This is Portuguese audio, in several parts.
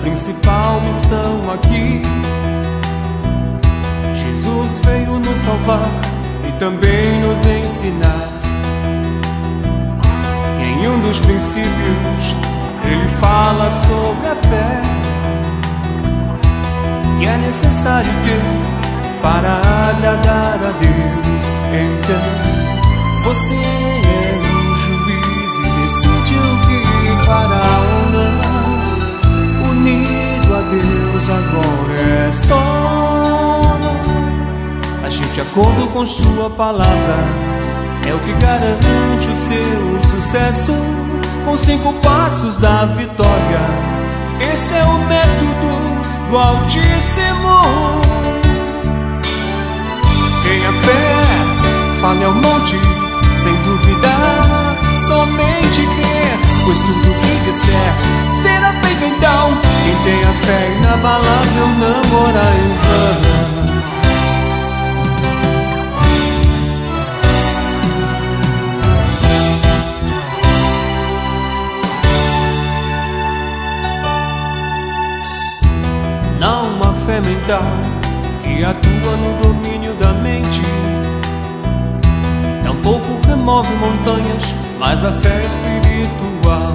principal missão aqui. Jesus veio nos salvar e também nos ensinar. Em um dos princípios, ele fala sobre a fé que é necessário ter para agradar a Deus. Então, você acordo com Sua palavra. É o que garante o seu sucesso com cinco passos da vitória. Esse é o método do Altíssimo. Tenha fé, fale ao monte, sem duvidar, somente crer, pois tudo que disser será feito então. Quem tem a fé inabalável não ora em vão. Uma fé mental que atua no domínio da mente. Tampouco remove montanhas, mas a fé espiritual.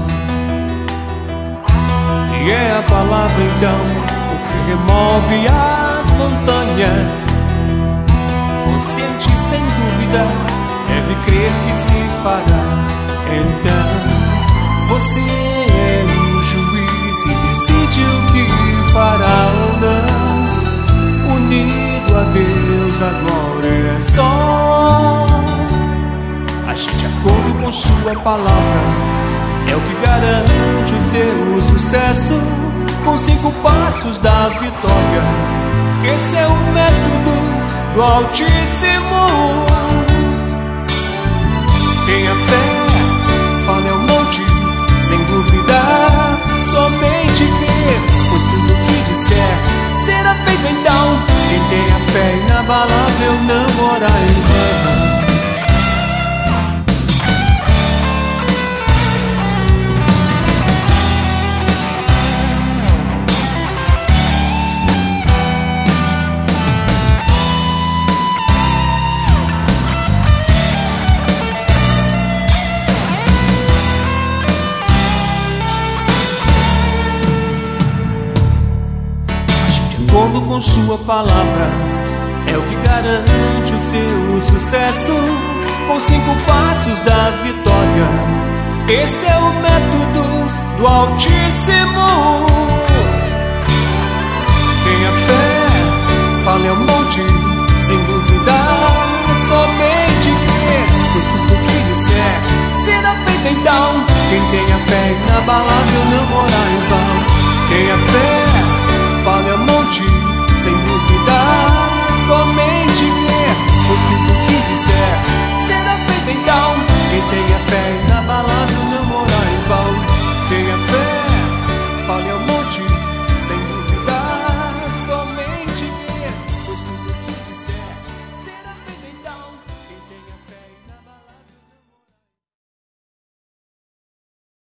E é a palavra então o que remove as montanhas. Consciente sem dúvida, deve crer que se fará. Então, você só agir de acordo com Sua palavra. É o que garante seu sucesso com cinco passos da vitória. Esse é o método do Altíssimo. Tenha fé, inabalável não ora em vão. acordo com Sua palavra. O que garante o seu sucesso com cinco passos da vitória. Esse é o método do Altíssimo. Tenha fé, fale ao monte, sem duvidar, somente crer, pois tudo que disser será feito então. Quem tem a fé inabalável não mora